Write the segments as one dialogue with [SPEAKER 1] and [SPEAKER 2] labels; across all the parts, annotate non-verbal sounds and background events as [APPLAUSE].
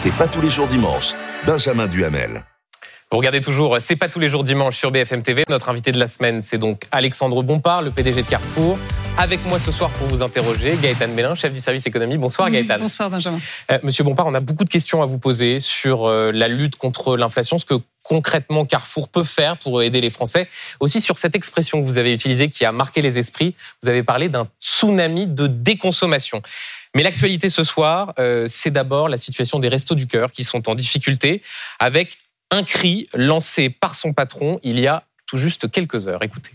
[SPEAKER 1] C'est pas tous les jours dimanche. Benjamin Duhamel.
[SPEAKER 2] Vous regardez toujours C'est pas tous les jours dimanche sur BFM TV. Notre invité de la semaine, c'est donc Alexandre Bompard, le PDG de Carrefour. Avec moi ce soir pour vous interroger, Gaëtan Mélin, chef du service économie. Bonsoir Gaëtan.
[SPEAKER 3] Bonsoir Benjamin.
[SPEAKER 2] Euh, Monsieur Bompard, on a beaucoup de questions à vous poser sur euh, la lutte contre l'inflation, ce que concrètement Carrefour peut faire pour aider les Français. Aussi sur cette expression que vous avez utilisée qui a marqué les esprits, vous avez parlé d'un tsunami de déconsommation. Mais l'actualité ce soir, euh, c'est d'abord la situation des restos du cœur qui sont en difficulté avec un cri lancé par son patron il y a tout juste quelques heures. Écoutez.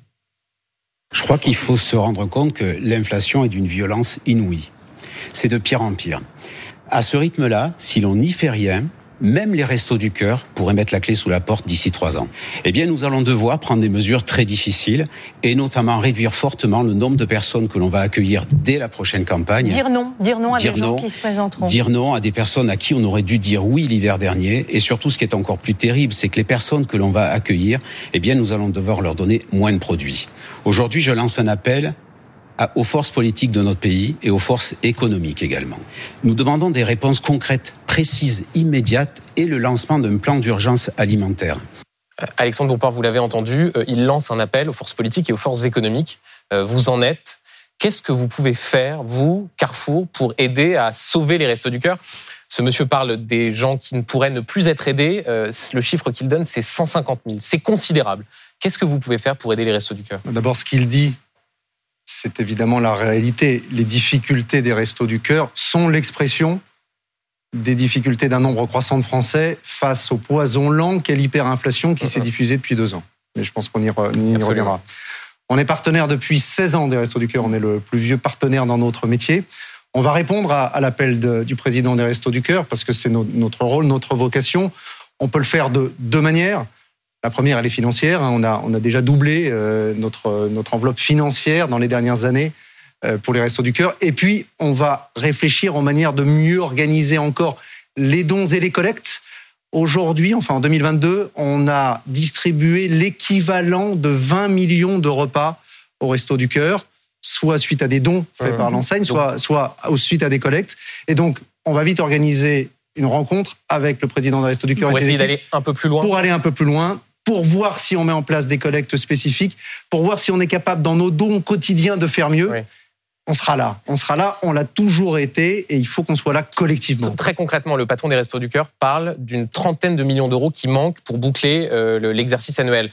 [SPEAKER 4] Je crois qu'il faut se rendre compte que l'inflation est d'une violence inouïe. C'est de pire en pire. À ce rythme-là, si l'on n'y fait rien, même les restos du cœur pourraient mettre la clé sous la porte d'ici trois ans. Eh bien, nous allons devoir prendre des mesures très difficiles et notamment réduire fortement le nombre de personnes que l'on va accueillir dès la prochaine campagne.
[SPEAKER 5] Dire non, dire non à des gens qui se présenteront.
[SPEAKER 4] Dire non à des personnes à qui on aurait dû dire oui l'hiver dernier. Et surtout, ce qui est encore plus terrible, c'est que les personnes que l'on va accueillir, eh bien, nous allons devoir leur donner moins de produits. Aujourd'hui, je lance un appel aux forces politiques de notre pays et aux forces économiques également. Nous demandons des réponses concrètes, précises, immédiates et le lancement d'un plan d'urgence alimentaire.
[SPEAKER 2] Euh, Alexandre Bompard, vous l'avez entendu, euh, il lance un appel aux forces politiques et aux forces économiques. Euh, vous en êtes. Qu'est-ce que vous pouvez faire, vous, Carrefour, pour aider à sauver les restos du cœur? Ce monsieur parle des gens qui ne pourraient ne plus être aidés. Le chiffre qu'il donne, c'est 150 000. C'est considérable. Qu'est-ce que vous pouvez faire pour aider les restos du cœur?
[SPEAKER 6] D'abord, ce qu'il dit, c'est évidemment la réalité. Les difficultés des restos du cœur sont l'expression des difficultés d'un nombre croissant de Français face au poison lent qu'est l'hyperinflation qui s'est uh-huh. diffusée depuis deux ans. Mais je pense qu'on y, reviendra. On est partenaire depuis 16 ans des Restos du Cœur. On est le plus vieux partenaire dans notre métier. On va répondre à, l'appel du président des Restos du Cœur parce que c'est notre rôle, notre vocation. On peut le faire de deux manières. La première, elle est financière. Hein. On a, on a déjà doublé euh, notre, notre enveloppe financière dans les dernières années euh, pour les Restos du Cœur. Et puis, on va réfléchir aux manières de mieux organiser encore les dons et les collectes. Aujourd'hui, enfin en 2022, on a distribué l'équivalent de 20 millions de repas aux Restos du Cœur, soit suite à des dons faits par l'enseigne, soit, soit suite à des collectes. Et donc, on va vite organiser une rencontre avec le président des Restos du Cœur.
[SPEAKER 2] Pour essayer d'aller un peu plus loin.
[SPEAKER 6] Pour aller un peu plus loin, pour voir si on met en place des collectes spécifiques, pour voir si on est capable dans nos dons quotidiens de faire mieux. On sera là, on sera là, on l'a toujours été et il faut qu'on soit là collectivement.
[SPEAKER 2] Très concrètement, le patron des Restos du Cœur parle d'une trentaine de millions d'euros qui manquent pour boucler euh, l'exercice annuel.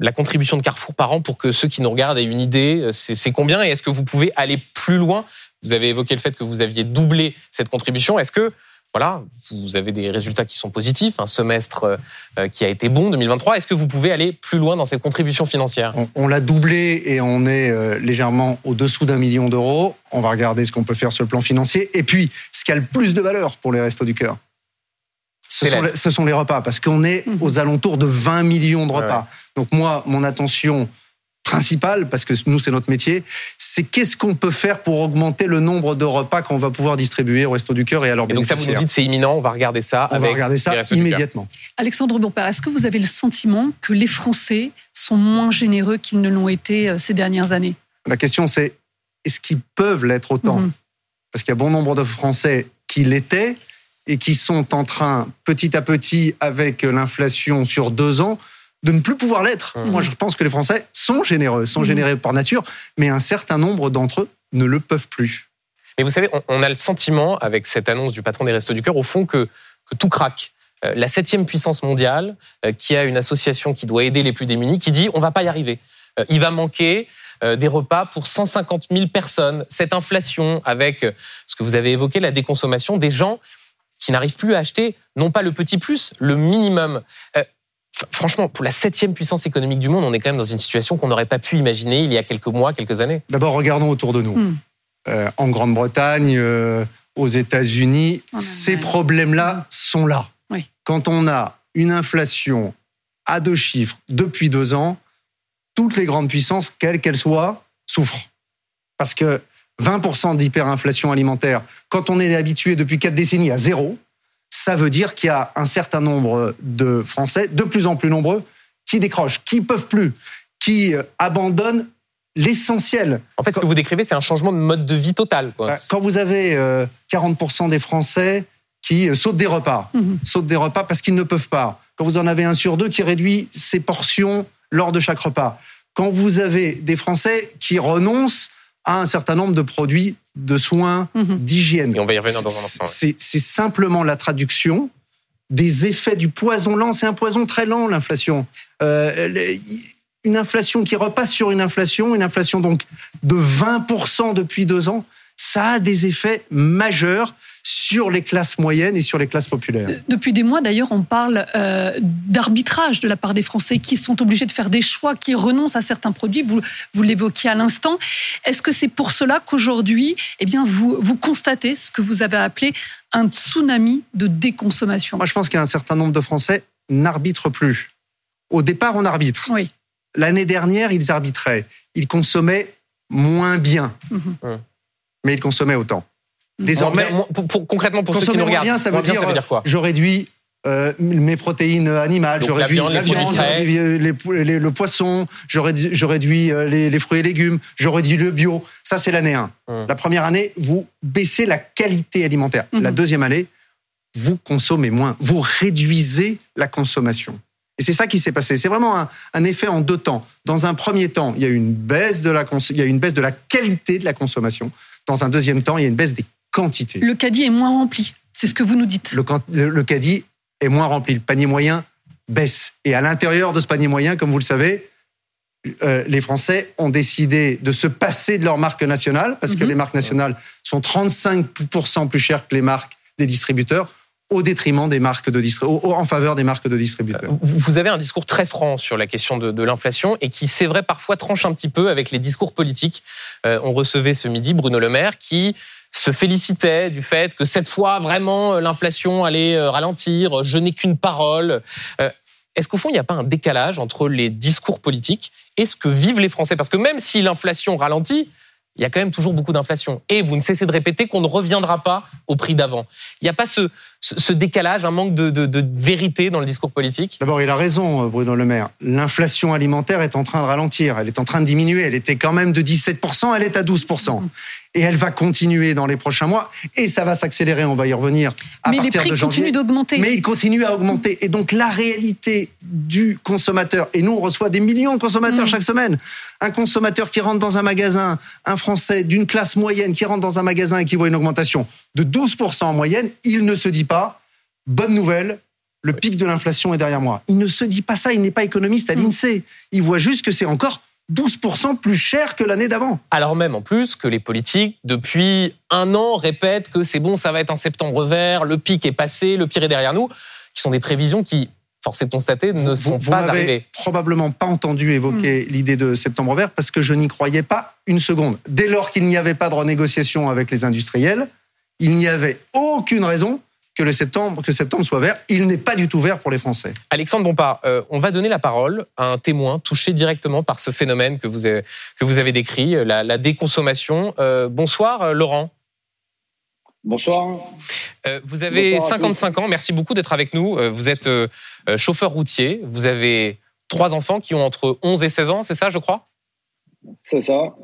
[SPEAKER 2] La contribution de Carrefour par an, pour que ceux qui nous regardent aient une idée, euh, c'est combien? Et est-ce que vous pouvez aller plus loin? Vous avez évoqué le fait que vous aviez doublé cette contribution. Est-ce que voilà, vous avez des résultats qui sont positifs, un semestre euh, qui a été bon 2023. Est-ce que vous pouvez aller plus loin dans cette contribution financière?
[SPEAKER 6] On, l'a doublé et on est euh, légèrement au-dessous d'un million d'euros. On va regarder ce qu'on peut faire sur le plan financier. Et puis, ce qui a le plus de valeur pour les Restos du Cœur, ce sont, les, repas, parce qu'on est mmh. aux alentours de 20 millions de repas. Donc moi, mon attention principal, parce que nous, c'est notre métier, c'est qu'est-ce qu'on peut faire pour augmenter le nombre de repas qu'on va pouvoir distribuer au Resto du Cœur et à leurs
[SPEAKER 2] Donc ça, vous nous dites, c'est imminent, on va regarder ça.
[SPEAKER 6] On va regarder ça immédiatement.
[SPEAKER 3] Alexandre Bompard, est-ce que vous avez le sentiment que les Français sont moins généreux qu'ils ne l'ont été euh, ces dernières années?
[SPEAKER 6] La question, c'est est-ce qu'ils peuvent l'être autant mhm. Parce qu'il y a bon nombre de Français qui l'étaient et qui sont en train, petit à petit, avec l'inflation sur deux ans, de ne plus pouvoir l'être. Mmh. Moi, je pense que les Français sont généreux, sont mmh. généreux par nature, mais un certain nombre d'entre eux ne le peuvent plus.
[SPEAKER 2] Mais vous savez, on a le sentiment, avec cette annonce du patron des Restos du Cœur, au fond, que, que tout craque. Euh, la septième puissance mondiale, euh, qui a une association qui doit aider les plus démunis, qui dit on va pas y arriver. Euh, il va manquer des repas pour 150 000 personnes. Cette inflation, avec ce que vous avez évoqué, la déconsommation, des gens qui n'arrivent plus à acheter, non pas le petit plus, le minimum franchement, pour la septième puissance économique du monde, on est quand même dans une situation qu'on n'aurait pas pu imaginer il y a quelques mois, quelques années.
[SPEAKER 6] D'abord, regardons autour de nous. Hmm. Euh, en Grande-Bretagne, euh, aux États-Unis, ces problèmes-là hmm. sont là. Quand on a une inflation à deux chiffres depuis deux ans, toutes les grandes puissances, quelles qu'elles soient, souffrent. Parce que 20% d'hyperinflation alimentaire, quand on est habitué depuis quatre décennies à zéro, ça veut dire qu'il y a un certain nombre de Français, de plus en plus nombreux, qui décrochent, qui peuvent plus, qui euh, abandonnent l'essentiel.
[SPEAKER 2] En fait, ce que vous décrivez, c'est un changement de mode de vie total.
[SPEAKER 6] Bah, quand vous avez 40% euh, des Français qui sautent des repas, mhm. sautent des repas parce qu'ils ne peuvent pas. Quand vous en avez un sur deux qui réduit ses portions lors de chaque repas. Quand vous avez des Français qui renoncent à un certain nombre de produits de soins, mhm. d'hygiène.
[SPEAKER 2] Et on va y revenir dans un instant.
[SPEAKER 6] C'est simplement la traduction des effets du poison lent. C'est un poison très lent, l'inflation. Euh, une inflation qui repasse sur une inflation, une inflation donc de 20% depuis deux ans, ça a des effets majeurs sur les classes moyennes et sur les classes populaires. Euh,
[SPEAKER 3] depuis des mois, d'ailleurs, on parle euh, d'arbitrage de la part des Français qui sont obligés de faire des choix, qui renoncent à certains produits. Vous, vous l'évoquiez à l'instant. Est-ce que c'est pour cela qu'aujourd'hui, eh bien, vous, vous constatez ce que vous avez appelé un tsunami de déconsommation?
[SPEAKER 6] Moi, je pense qu'un certain nombre de Français n'arbitrent plus. Au départ, on arbitre.
[SPEAKER 3] Oui.
[SPEAKER 6] L'année dernière, ils arbitraient. Ils consommaient moins bien, mhm. mais ils consommaient autant.
[SPEAKER 2] Désormais, concrètement, pour ceux qui nous regardent,
[SPEAKER 6] bien, ça veut, dire, quoi Je réduis euh, mes protéines animales, je réduis la viande, je réduis le poisson, je réduis, euh, les, fruits et légumes, je réduis le bio. Ça, c'est l'année 1. Hum. La première année, vous baissez la qualité alimentaire. Hum. La deuxième année, vous consommez moins, vous réduisez la consommation. Et c'est ça qui s'est passé. C'est vraiment un, effet en deux temps. Dans un premier temps, il y a une baisse de la, il y a une baisse de la qualité de la consommation. Dans un deuxième temps, il y a une baisse des quantité.
[SPEAKER 3] Le caddie est moins rempli, c'est ce que vous nous dites.
[SPEAKER 6] Le, caddie est moins rempli, le panier moyen baisse. Et à l'intérieur de ce panier moyen, comme vous le savez, euh, les Français ont décidé de se passer de leurs marques nationales, parce que mhm. les marques nationales sont 35% plus chères que les marques des distributeurs au détriment des marques de en faveur des marques de distributeurs.
[SPEAKER 2] Vous avez un discours très franc sur la question de, l'inflation et qui, c'est vrai, parfois tranche un petit peu avec les discours politiques. Euh, on recevait ce midi Bruno Le Maire qui se félicitait du fait que cette fois, vraiment, euh, l'inflation allait euh, ralentir, je n'ai qu'une parole. Euh, est-ce qu'au fond, il n'y a pas un décalage entre les discours politiques et ce que vivent les Français? Parce que même si l'inflation ralentit, il y a quand même toujours beaucoup d'inflation. Et vous ne cessez de répéter qu'on ne reviendra pas au prix d'avant. Il n'y a pas ce, décalage, un manque de, vérité dans le discours politique?
[SPEAKER 6] D'abord, il a raison, Bruno Le Maire. L'inflation alimentaire est en train de ralentir. Elle est en train de diminuer. Elle était quand même de 17%, elle est à 12% et elle va continuer dans les prochains mois et ça va s'accélérer, on va y revenir à
[SPEAKER 3] Mais les prix continuent d'augmenter.
[SPEAKER 6] Mais ils continuent à augmenter et donc la réalité du consommateur et nous on reçoit des millions de consommateurs mm. chaque semaine. Un consommateur qui rentre dans un magasin, un Français d'une classe moyenne qui rentre dans un magasin et qui voit une augmentation de 12% en moyenne, il ne se dit pas bonne nouvelle, le pic de l'inflation est derrière moi. Il ne se dit pas ça, il n'est pas économiste à mm. l'INSEE. Il voit juste que c'est encore 12% plus cher que l'année d'avant.
[SPEAKER 2] Alors même en plus que les politiques, depuis un an, répètent que c'est bon, ça va être un septembre vert, le pic est passé, le pire est derrière nous, qui sont des prévisions qui, force est de constater, ne sont pas arrivées.
[SPEAKER 6] probablement pas entendu évoquer hmm. l'idée de septembre vert parce que je n'y croyais pas une seconde. Dès lors qu'il n'y avait pas de renégociation avec les industriels, il n'y avait aucune raison que le septembre, que septembre soit vert. Il n'est pas du tout vert pour les Français.
[SPEAKER 2] Alexandre Bompard, euh, on va donner la parole à un témoin touché directement par ce phénomène que vous avez, que vous avez décrit, la, déconsommation. Euh, bonsoir, euh, Laurent.
[SPEAKER 7] Bonsoir.
[SPEAKER 2] vous avez 55 ans, merci beaucoup d'être avec nous. Vous êtes chauffeur routier, vous avez trois enfants qui ont entre 11 et 16 ans, c'est ça, je crois?
[SPEAKER 7] C'est ça.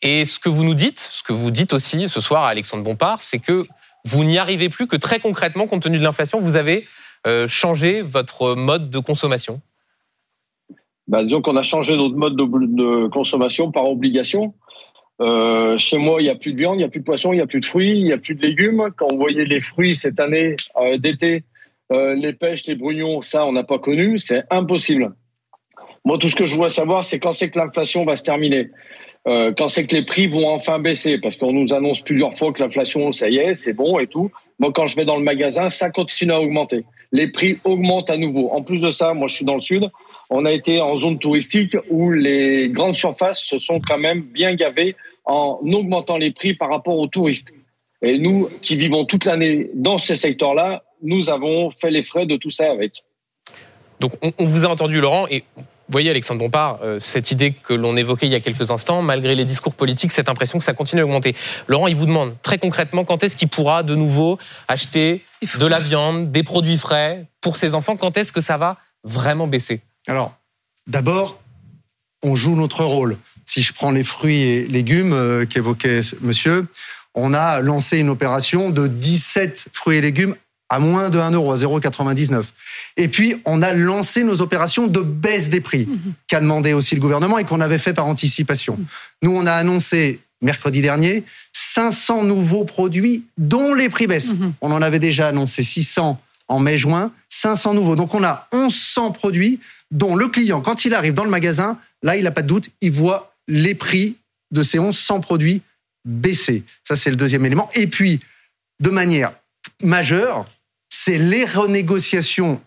[SPEAKER 2] Et ce que vous nous dites, ce que vous dites aussi ce soir à Alexandre Bompard, c'est que vous n'y arrivez plus, que très concrètement, compte tenu de l'inflation, vous avez euh, changé votre mode de consommation?
[SPEAKER 7] Bah, Disons qu'on a changé notre mode de, consommation par obligation. Euh, chez moi, il n'y a plus de viande, il n'y a plus de poisson, il n'y a plus de fruits, il n'y a plus de légumes. Quand on voyait les fruits cette année euh, d'été, les pêches, les brugnons, ça, on n'a pas connu. C'est impossible. Moi, tout ce que je voudrais savoir, c'est quand c'est que l'inflation va se terminer. Euh, quand c'est que les prix vont enfin baisser, parce qu'on nous annonce plusieurs fois que l'inflation, ça y est, c'est bon et tout. Moi, quand je vais dans le magasin, ça continue à augmenter. Les prix augmentent à nouveau. En plus de ça, moi, je suis dans le sud. On a été en zone touristique où les grandes surfaces se sont quand même bien gavées en augmentant les prix par rapport aux touristes. Et nous, qui vivons toute l'année dans ces secteurs-là, nous avons fait les frais de tout ça avec.
[SPEAKER 2] Donc, on, vous a entendu, Laurent, et vous voyez, Alexandre Bompard, euh, cette idée que l'on évoquait il y a quelques instants, malgré les discours politiques, cette impression que ça continue à augmenter. Laurent, il vous demande très concrètement quand est-ce qu'il pourra de nouveau acheter de la viande, des produits frais pour ses enfants? Quand est-ce que ça va vraiment baisser?
[SPEAKER 6] Alors, d'abord, on joue notre rôle. Si je prends les fruits et légumes euh, qu'évoquait monsieur, on a lancé une opération de 17 fruits et légumes à moins de 1 euro, à 0,99. Et puis, on a lancé nos opérations de baisse des prix, mhm. qu'a demandé aussi le gouvernement et qu'on avait fait par anticipation. Mhm. Nous, on a annoncé mercredi dernier 500 nouveaux produits dont les prix baissent. Mhm. On en avait déjà annoncé 600 en mai-juin, 500 nouveaux. Donc, on a 1100 produits dont le client, quand il arrive dans le magasin, là, il n'a pas de doute, il voit les prix de ces 1100 produits baisser. Ça, c'est le deuxième élément. Et puis, de manière majeure, c'est les renégociations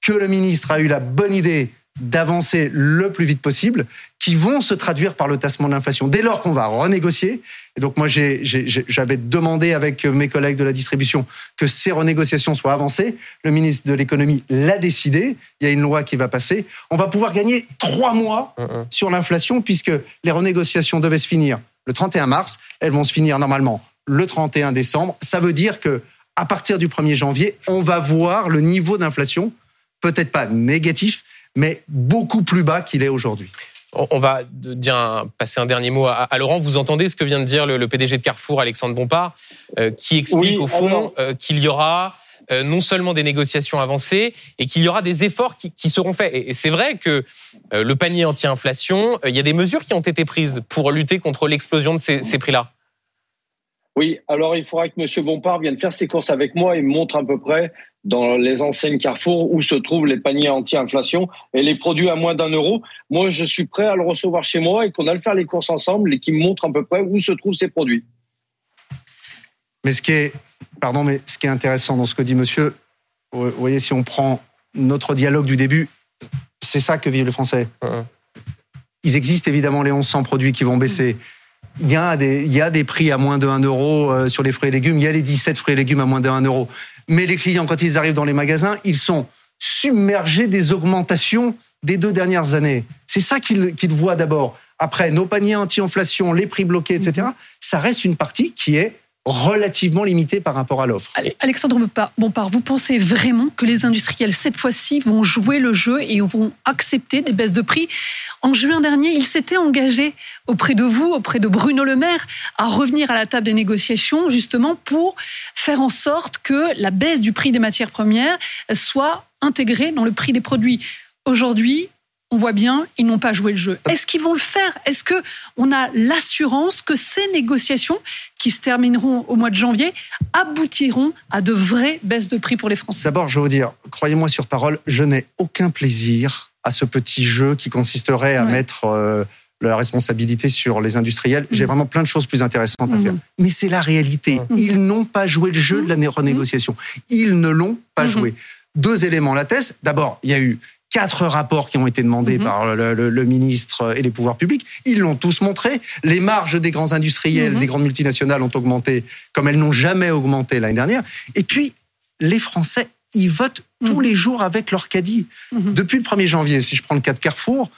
[SPEAKER 6] que le ministre a eu la bonne idée d'avancer le plus vite possible, qui vont se traduire par le tassement de l'inflation. Dès lors qu'on va renégocier, et donc moi j'avais demandé avec mes collègues de la distribution que ces renégociations soient avancées, le ministre de l'économie l'a décidé, il y a une loi qui va passer, on va pouvoir gagner trois mois sur l'inflation puisque les renégociations devaient se finir le 31 mars, elles vont se finir normalement le 31 décembre. Ça veut dire que à partir du 1er janvier, on va voir le niveau d'inflation, peut-être pas négatif, mais beaucoup plus bas qu'il est aujourd'hui.
[SPEAKER 2] On va dire passer un dernier mot à, Laurent. Vous entendez ce que vient de dire le, PDG de Carrefour, Alexandre Bompard, euh, qui explique au fond euh, qu'il y aura euh, non seulement des négociations avancées et qu'il y aura des efforts qui, seront faits. Et, c'est vrai que le panier anti-inflation, il y a des mesures qui ont été prises pour lutter contre l'explosion de ces prix-là.
[SPEAKER 7] Oui, alors il faudra que M. Bompard vienne faire ses courses avec moi et me montre à peu près dans les enseignes Carrefour où se trouvent les paniers anti-inflation et les produits à moins d'un euro. Moi, je suis prêt à le recevoir chez moi et qu'on a le faire les courses ensemble et qu'il me montre à peu près où se trouvent ces produits.
[SPEAKER 6] Mais ce qui est, pardon, mais ce qui est intéressant dans ce que dit monsieur, vous voyez, si on prend notre dialogue du début, c'est ça que vivent les Français. Ils existent évidemment les 1100 produits qui vont baisser il y, a des, il y a des prix à moins de 1 euro euh, sur les fruits et légumes, il y a les 17 fruits et légumes à moins de 1 euro. Mais les clients, quand ils arrivent dans les magasins, ils sont submergés des augmentations des deux dernières années. C'est ça qu'ils voient d'abord. Après, nos paniers anti-inflation, les prix bloqués, etc., ça reste une partie qui est relativement limité par rapport à l'offre.
[SPEAKER 3] Alexandre Bompard, vous pensez vraiment que les industriels, cette fois-ci, vont jouer le jeu et vont accepter des baisses de prix En juin dernier, ils s'étaient engagés auprès de vous, auprès de Bruno Le Maire, à revenir à la table des négociations, justement pour faire en sorte que la baisse du prix des matières premières soit intégrée dans le prix des produits. Aujourd'hui, on voit bien, ils n'ont pas joué le jeu. Est-ce qu'ils vont le faire? Est-ce que on a l'assurance que ces négociations, qui se termineront au mois de janvier, aboutiront à de vraies baisses de prix pour les Français?
[SPEAKER 6] D'abord, je veux vous dire, croyez-moi sur parole, je n'ai aucun plaisir à ce petit jeu qui consisterait à mettre euh, la responsabilité sur les industriels. J'ai mhm. vraiment plein de choses plus intéressantes à faire. Mhm. Mais c'est la réalité. Ils n'ont pas joué le jeu de la renégociation. Ils ne l'ont pas joué. Deux éléments la thèse. D'abord, il y a eu quatre rapports qui ont été demandés mhm. par le, ministre et les pouvoirs publics. Ils l'ont tous montré. Les marges des grands industriels, mhm. des grandes multinationales ont augmenté comme elles n'ont jamais augmenté l'année dernière. Et puis, les Français, ils votent tous mhm. les jours avec leur caddie. Depuis le 1er janvier, si je prends le cas de Carrefour,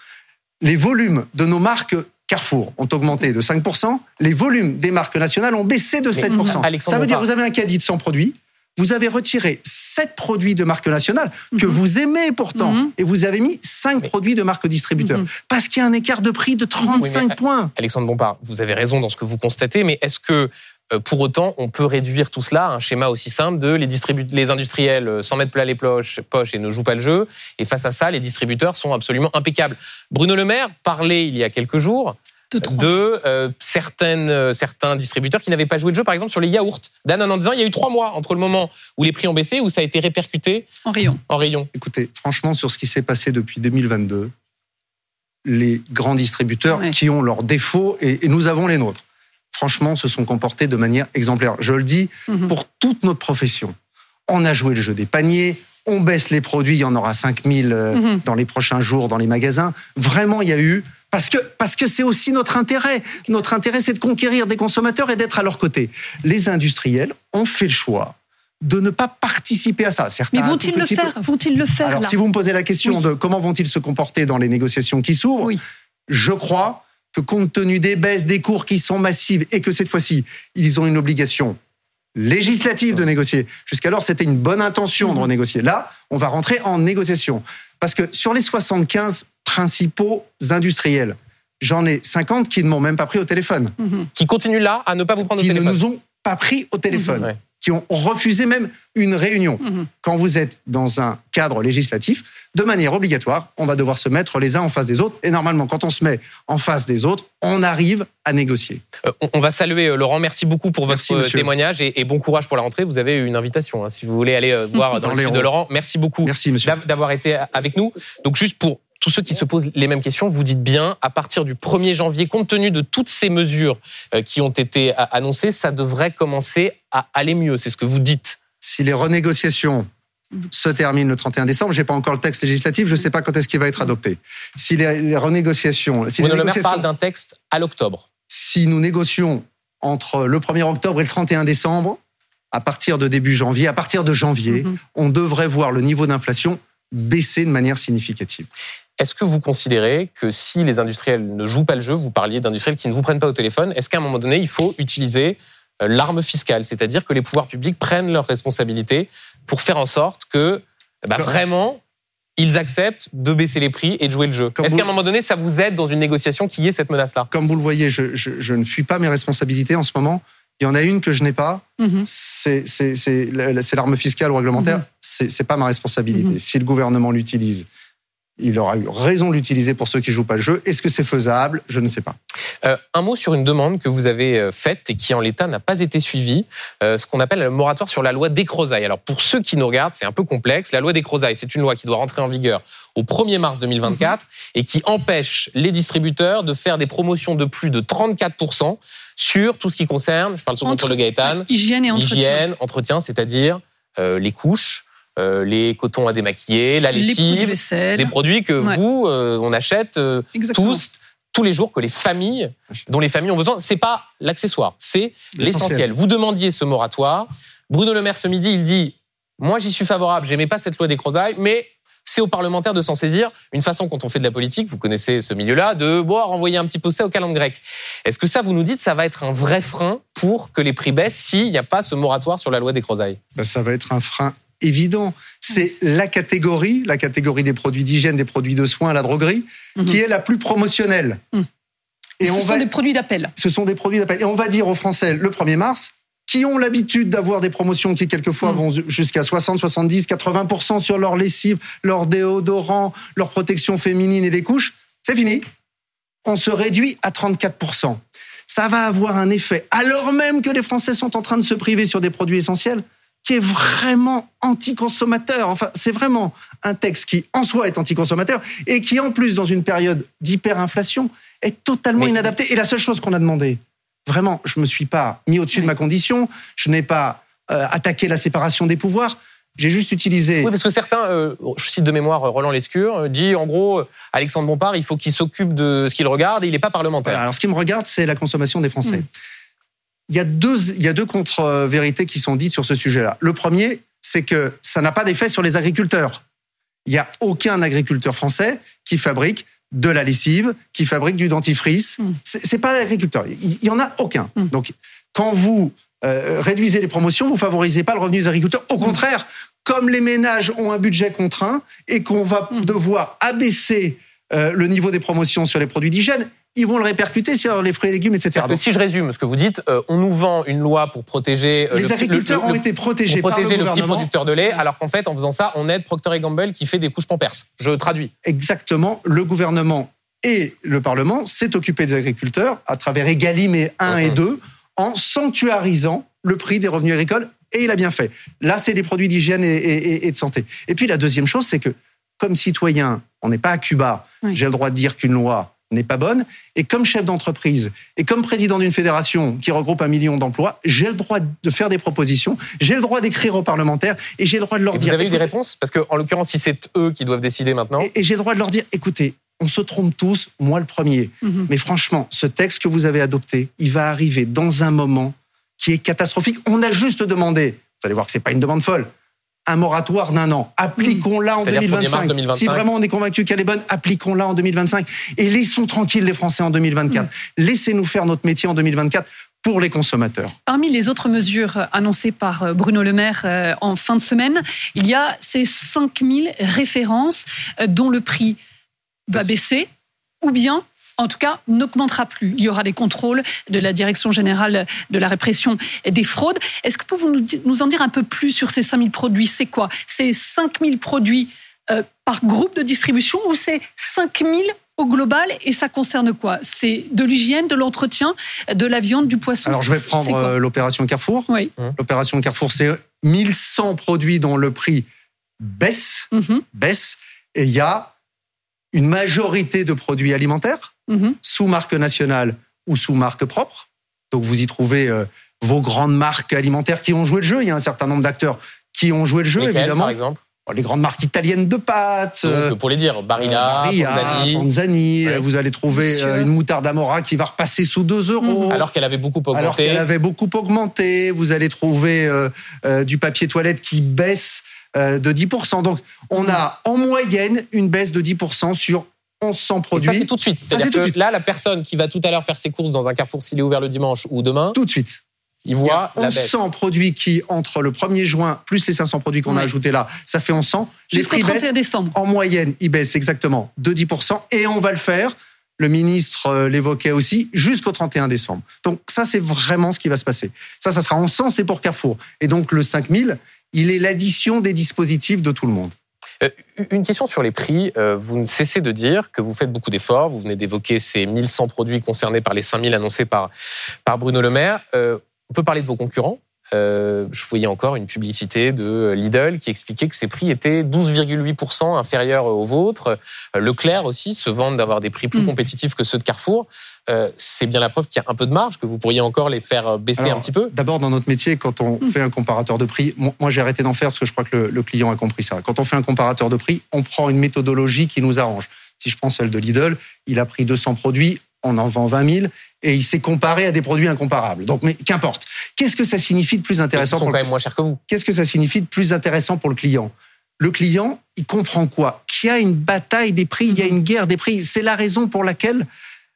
[SPEAKER 6] les volumes de nos marques Carrefour ont augmenté de 5%, les volumes des marques nationales ont baissé de 7%. Ça veut dire que vous avez un caddie de 100 produits, vous avez retiré 7 produits de marque nationale que mhm. vous aimez pourtant mhm. et vous avez mis 5 produits de marque distributeur mhm. parce qu'il y a un écart de prix de 35 points.
[SPEAKER 2] Alexandre Bompard, vous avez raison dans ce que vous constatez, mais est-ce que euh, pour autant, on peut réduire tout cela à un schéma aussi simple de les, les industriels euh, s'en mettent plein les poches, poches et ne jouent pas le jeu. Et face à ça, les distributeurs sont absolument impeccables. Bruno Le Maire parlait il y a quelques jours de, euh, certaines, euh, certains distributeurs qui n'avaient pas joué de jeu, par exemple sur les yaourts. Dan en disant il y a eu trois mois entre le moment où les prix ont baissé, où ça a été répercuté
[SPEAKER 3] en rayon.
[SPEAKER 2] En rayon.
[SPEAKER 6] Écoutez, franchement, sur ce qui s'est passé depuis 2022, les grands distributeurs qui ont leurs défauts et, nous avons les nôtres, franchement, se sont comportés de manière exemplaire. Je le dis mhm. pour toute notre profession. On a joué le jeu des paniers, on baisse les produits, il y en aura 5000 euh, mhm. dans les prochains jours dans les magasins. Vraiment, il y a eu parce que parce que c'est aussi notre intérêt. Notre intérêt, c'est de conquérir des consommateurs et d'être à leur côté. Les industriels ont fait le choix de ne pas participer à ça.
[SPEAKER 3] Mais vont-ils le faire? Vont-ils le faire
[SPEAKER 6] Alors, si vous me posez la question de comment vont-ils se comporter dans les négociations qui s'ouvrent, je crois que compte tenu des baisses des cours qui sont massives et que cette fois-ci, ils ont une obligation législative de négocier. Jusqu'alors, c'était une bonne intention de renégocier. Là, on va rentrer en négociation. Parce que sur les 75 principaux industriels, j'en ai 50 qui ne m'ont même pas pris au téléphone.
[SPEAKER 2] Qui continuent là à ne pas vous prendre au téléphone.
[SPEAKER 6] Qui ne nous ont pas pris au téléphone. Qui ont refusé même une réunion. Mhm. Quand vous êtes dans un cadre législatif, de manière obligatoire, on va devoir se mettre les uns en face des autres. Et normalement, quand on se met en face des autres, on arrive à négocier.
[SPEAKER 2] Euh, on va saluer euh, Laurent. Merci beaucoup pour votre euh, témoignage et, bon courage pour la rentrée. Vous avez une invitation hein, si vous voulez aller [LAUGHS] voir dans, le de Laurent. Merci beaucoup d'avoir été avec nous. Donc juste pour tous ceux qui se posent les mêmes questions, vous dites bien, à partir du 1er janvier, compte tenu de toutes ces mesures qui ont été annoncées, ça devrait commencer à aller mieux. C'est ce que vous dites.
[SPEAKER 6] Si les renégociations se terminent le 31 décembre. J'ai pas encore le texte législatif. Je ne sais pas quand est-ce qu'il va être adopté. Si les, renégociations,
[SPEAKER 2] si Bruno Le Maire parle d'un texte à l'octobre.
[SPEAKER 6] Si nous négocions entre le 1er octobre et le 31 décembre, à partir de début janvier, à partir de janvier, mhm. on devrait voir le niveau d'inflation baisser de manière significative.
[SPEAKER 2] Est-ce que vous considérez que si les industriels ne jouent pas le jeu, vous parliez d'industriels qui ne vous prennent pas au téléphone, est-ce qu'à un moment donné, il faut utiliser euh, l'arme fiscale, c'est-à-dire que les pouvoirs publics prennent leurs responsabilités pour faire en sorte que bah, vraiment ils acceptent de baisser les prix et de jouer le jeu. Est-ce qu'à un moment donné, ça vous aide dans une négociation qui est cette menace-là?
[SPEAKER 6] Comme vous le voyez, je, ne fuis pas mes responsabilités en ce moment. Il y en a une que je n'ai pas, mhm. c'est l'arme fiscale ou réglementaire. Mhm. Ce C'est pas ma responsabilité. Mhm. Si le gouvernement l'utilise il aura eu raison de l'utiliser pour ceux qui jouent pas le jeu. Est-ce que c'est faisable? Je ne sais pas.
[SPEAKER 2] Euh, un mot sur une demande que vous avez euh, faite et qui en l'état n'a pas été suivie, euh, ce qu'on appelle le moratoire sur la loi des Crozailles. Alors pour ceux qui nous regardent, c'est un peu complexe. La loi des Crozailles, c'est une loi qui doit rentrer en vigueur au 1er mars 2024 mhm. et qui empêche les distributeurs de faire des promotions de plus de 34 sur tout ce qui concerne, je parle sous contrôle de Gaëtan,
[SPEAKER 3] hygiène et entretien.
[SPEAKER 2] Hygiène, entretien, c'est-à-dire les couches, euh, les cotons à démaquiller, la lessive, des produits que vous, euh, on achète euh, tous tous les jours que les familles, dont les familles ont besoin, c'est pas l'accessoire, c'est l'essentiel. Vous demandiez ce moratoire. Bruno Le Maire ce midi, il dit moi j'y suis favorable, j'aimais pas cette loi des crozailles, mais c'est aux parlementaires de s'en saisir. Une façon, quand on fait de la politique, vous connaissez ce milieu-là, de boire, renvoyer un petit peu ça au calendrier grec. Est-ce que ça, vous nous dites, ça va être un vrai frein pour que les prix baissent s'il n'y a pas ce moratoire sur la loi des crozailles
[SPEAKER 6] ben, Ça va être un frein évident. C'est la catégorie, la catégorie des produits d'hygiène, des produits de soins, la droguerie, mhm. qui est la plus promotionnelle.
[SPEAKER 3] Mhm. Et, ce sont des produits d'appel.
[SPEAKER 6] Ce sont des produits d'appel. Et on va dire aux Français le 1er mars, qui ont l'habitude d'avoir des promotions qui quelquefois mhm. vont jusqu'à 60, 70, 80% sur leur lessive, leur déodorant, leur protection féminine et les couches, c'est fini. On se réduit à 34%. Ça va avoir un effet, alors même que les Français sont en train de se priver sur des produits essentiels, qui est vraiment anti-consommateur. Enfin, c'est vraiment un texte qui, en soi, est anti-consommateur et qui, en plus, dans une période d'hyperinflation, est totalement inadapté. Et la seule chose qu'on a demandé, vraiment, je me suis pas mis au-dessus de ma condition, je n'ai pas euh, attaqué la séparation des pouvoirs. J'ai juste utilisé.
[SPEAKER 2] Oui, parce que certains, euh, je cite de mémoire Roland Lescure, euh, dit en gros, Alexandre Bompard, il faut qu'il s'occupe de ce qu'il regarde et il n'est pas parlementaire.
[SPEAKER 6] alors, ce qui me regarde, c'est la consommation des Français. Hmm il y a deux, il y a deux contre-vérités qui sont dites sur ce sujet-là. Le premier, c'est que ça n'a pas d'effet sur les agriculteurs. Il n'y a aucun agriculteur français qui fabrique de la lessive, qui fabrique du dentifrice. Mm. C'est pas l'agriculteur. Il y en a aucun. Mm. Donc, quand vous euh, réduisez les promotions, vous favorisez pas le revenu des agriculteurs. Au mm. contraire, comme les ménages ont un budget contraint et qu'on va devoir abaisser euh, le niveau des promotions sur les produits d'hygiène, ils vont le répercuter sur les fruits et légumes, etc.
[SPEAKER 2] si je résume ce que vous dites, euh, on nous vend une loi pour protéger
[SPEAKER 6] euh, les agriculteurs ont été protégés
[SPEAKER 2] pour protéger
[SPEAKER 6] le,
[SPEAKER 2] petit producteur de lait, alors qu'en fait, en faisant ça, on aide Procter Gamble qui fait des couches pampers. Je traduis.
[SPEAKER 6] Exactement. Le gouvernement et le Parlement s'est occupé des agriculteurs à travers Egalim et 1 et 2 en sanctuarisant le prix des revenus agricoles et il a bien fait. Là, c'est des produits d'hygiène et, de santé. Et puis la deuxième chose, c'est que comme citoyen, on n'est pas à Cuba. J'ai le droit de dire qu'une loi n'est pas bonne. Et comme chef d'entreprise et comme président d'une fédération qui regroupe un million d'emplois, j'ai le droit de faire des propositions, j'ai le droit d'écrire aux parlementaires et j'ai le droit de leur dire.
[SPEAKER 2] Vous avez eu des réponses? Parce qu'en l'occurrence, si c'est eux qui doivent décider maintenant.
[SPEAKER 6] Et, j'ai le droit de leur dire écoutez, on se trompe tous, moi le premier. Mhm. Mais franchement, ce texte que vous avez adopté, il va arriver dans un moment qui est catastrophique. On a juste demandé, vous allez voir que c'est pas une demande folle, un moratoire d'un an. Appliquons-la en 2025. Si vraiment on est convaincu qu'elle est bonne, appliquons-la en 2025. Et laissons tranquilles les Français en 2024. Mm. Laissez-nous faire notre métier en 2024 pour les consommateurs.
[SPEAKER 3] Parmi les autres mesures annoncées par euh, Bruno Le Maire euh, en fin de semaine, il y a ces 5000 références euh, dont le prix va baisser ou bien en tout cas, n'augmentera plus. Il y aura des contrôles de la Direction générale de la répression des fraudes. Est-ce que vous pouvez nous en dire un peu plus sur ces 5000 produits? C'est quoi? C'est 5000 produits euh, par groupe de distribution ou c'est 5000 au global? Et ça concerne quoi? C'est de l'hygiène, de l'entretien, de la viande, du poisson?
[SPEAKER 6] Alors je vais prendre euh, l'opération Carrefour.
[SPEAKER 3] Oui.
[SPEAKER 6] L'opération Carrefour, c'est 1100 produits dont le prix baisse, mhm. baisse, et il y a une majorité de produits alimentaires mhm. sous marque nationale ou sous marque propre. Donc vous y trouvez euh, vos grandes marques alimentaires qui ont joué le jeu. Il y a un certain nombre d'acteurs qui ont joué le jeu, évidemment.
[SPEAKER 2] Par exemple
[SPEAKER 6] les grandes marques italiennes de pâtes.
[SPEAKER 2] Euh, pour les dire, Barilla,
[SPEAKER 6] euh, Panzani. Vous allez trouver une moutarde Amora qui va repasser sous 2 euros.
[SPEAKER 2] Mhm. Alors qu'elle avait beaucoup augmenté.
[SPEAKER 6] Alors qu'elle avait beaucoup augmenté. Vous allez trouver du papier toilette qui baisse de 10%. Donc, on a en moyenne une baisse de 10% sur 1100 produits. ça,
[SPEAKER 2] c'est tout de suite. C'est-à-dire que là, la personne qui va tout à l'heure faire ses courses dans un carrefour s'il est ouvert le dimanche ou demain.
[SPEAKER 6] Tout de suite.
[SPEAKER 2] Il voit
[SPEAKER 6] il y a 1100 produits qui, entre le 1er juin plus les 500 produits qu'on a ajoutés là, ça fait 1100.
[SPEAKER 3] Jusqu'au 31 décembre.
[SPEAKER 6] En moyenne, ils baissent exactement de 10%. Et on va le faire, le ministre euh, l'évoquait aussi, jusqu'au 31 décembre. Donc ça, c'est vraiment ce qui va se passer. Ça, ça sera en sens et pour Carrefour. Et donc le 5000, il est l'addition des dispositifs de tout le monde.
[SPEAKER 2] Euh, une question sur les prix. Euh, vous ne cessez de dire que vous faites beaucoup d'efforts. Vous venez d'évoquer ces 1100 produits concernés par les 5000 annoncés par, par Bruno Le Maire. On peut parler de vos concurrents. Euh, je voyais encore une publicité de Lidl qui expliquait que ses prix étaient 12,8% inférieurs aux vôtres. Leclerc aussi se vante d'avoir des prix plus hmm. compétitifs que ceux de Carrefour. Euh, c'est bien la preuve qu'il y a un peu de marge, que vous pourriez encore les faire baisser un petit peu.
[SPEAKER 6] D'abord, dans notre métier, quand on hmm. fait un comparateur de prix, moi j'ai arrêté d'en faire parce que je crois que le, client a compris ça. Quand on fait un comparateur de prix, on prend une méthodologie qui nous arrange. Si je prends celle de Lidl, il a pris 200 produits, on en vend 20 000 et il s'est comparé à des produits incomparables. Donc, mais qu'importe. Qu'est-ce que ça signifie de plus intéressant
[SPEAKER 2] Ils sont quand même moins chers que vous.
[SPEAKER 6] Qu'est-ce que ça signifie de plus intéressant pour le client? Le client, il comprend quoi? Qu'il y a une bataille des prix, il y a une guerre des prix. C'est la raison pour laquelle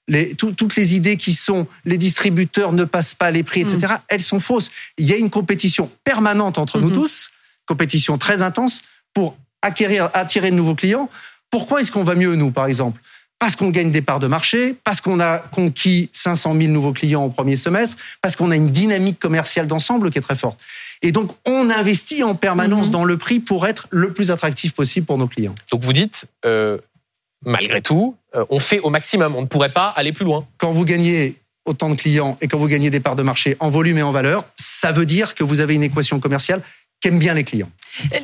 [SPEAKER 6] les, toutes les idées qui sont les distributeurs ne passent pas les prix, etc., mm. elles sont fausses. Il y a une compétition permanente entre nous mm-hmm. tous, compétition très intense pour acquérir, attirer de nouveaux clients. Pourquoi est-ce qu'on va mieux, nous, par exemple? Parce qu'on gagne des parts de marché, parce qu'on a conquis 500 000 nouveaux clients au premier semestre, parce qu'on a une dynamique commerciale d'ensemble qui est très forte. Et donc, on investit en permanence mhm. dans le prix pour être le plus attractif possible pour nos clients.
[SPEAKER 2] Donc, vous dites, euh, malgré tout, euh, on fait au maximum, on ne pourrait pas aller plus loin.
[SPEAKER 6] Quand vous gagnez autant de clients et quand vous gagnez des parts de marché en volume et en valeur, ça veut dire que vous avez une équation commerciale qu'aiment bien les clients.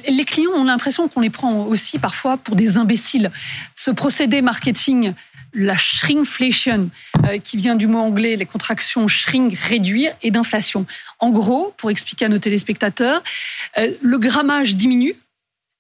[SPEAKER 3] Les clients ont l'impression qu'on les prend aussi parfois pour des imbéciles. Ce procédé marketing, la shrinkflation, euh, qui vient du mot anglais, les contractions shrink, réduire, et d'inflation. En gros, pour expliquer à nos téléspectateurs, euh, le grammage diminue,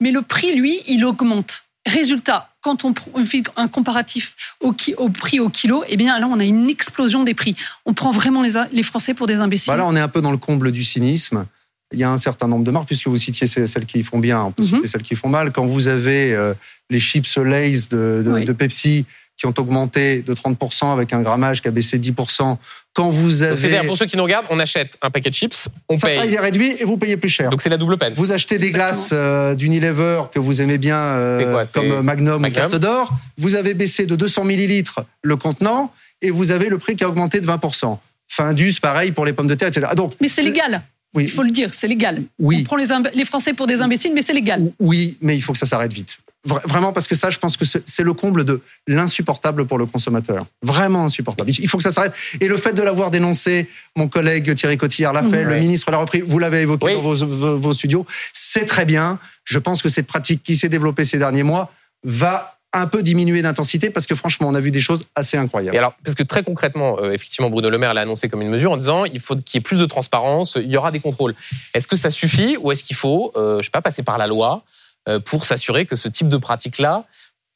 [SPEAKER 3] mais le prix, lui, il augmente. Résultat, quand on fait un comparatif au, prix au kilo, eh bien là, on a une explosion des prix. On prend vraiment les, Français pour des imbéciles.
[SPEAKER 6] Voilà, on est un peu dans le comble du cynisme il y a un certain nombre de marques, puisque vous citiez celles qui font bien, on peut mhm. celles qui font mal. Quand vous avez euh, les chips Lay's de, Pepsi qui ont augmenté de 30% avec un grammage qui a baissé de 10%, quand vous avez...
[SPEAKER 2] pour ceux qui nous regardent, on achète un paquet de chips, on
[SPEAKER 6] Sa
[SPEAKER 2] paye...
[SPEAKER 6] taille est réduite et vous payez plus cher.
[SPEAKER 2] Donc c'est la double peine.
[SPEAKER 6] Vous achetez des glaces euh, d'Unilever que vous aimez bien, euh, comme Magnum, ou Carte d'Or, vous avez baissé de 200 millilitres le contenant et vous avez le prix qui a augmenté de 20%. Findus, pareil pour les pommes de terre, etc.
[SPEAKER 3] Donc, Mais c'est légal il faut le dire, c'est légal.
[SPEAKER 6] Oui.
[SPEAKER 3] On prend les, Français pour des imbéciles, mais c'est légal.
[SPEAKER 6] Oui, mais il faut que ça s'arrête vite. Vraiment, parce que ça, je pense que c'est le comble de l'insupportable pour le consommateur. Vraiment insupportable. Il faut que ça s'arrête. Et le fait de l'avoir dénoncé, mon collègue Thierry Cotillard l'a fait, le ministre l'a repris, vous l'avez évoqué dans vos, vos studios, c'est très bien. Je pense que cette pratique qui s'est développée ces derniers mois va un peu diminuer d'intensité parce que franchement, on a vu des choses assez incroyables.
[SPEAKER 2] Et alors, parce que très concrètement, euh, effectivement, Bruno Le Maire l'a annoncé comme une mesure en disant il faut qu'il y ait plus de transparence, il y aura des contrôles. Est-ce que ça suffit ou est-ce qu'il faut, euh, je sais pas, passer par la loi euh, pour s'assurer que ce type de pratique-là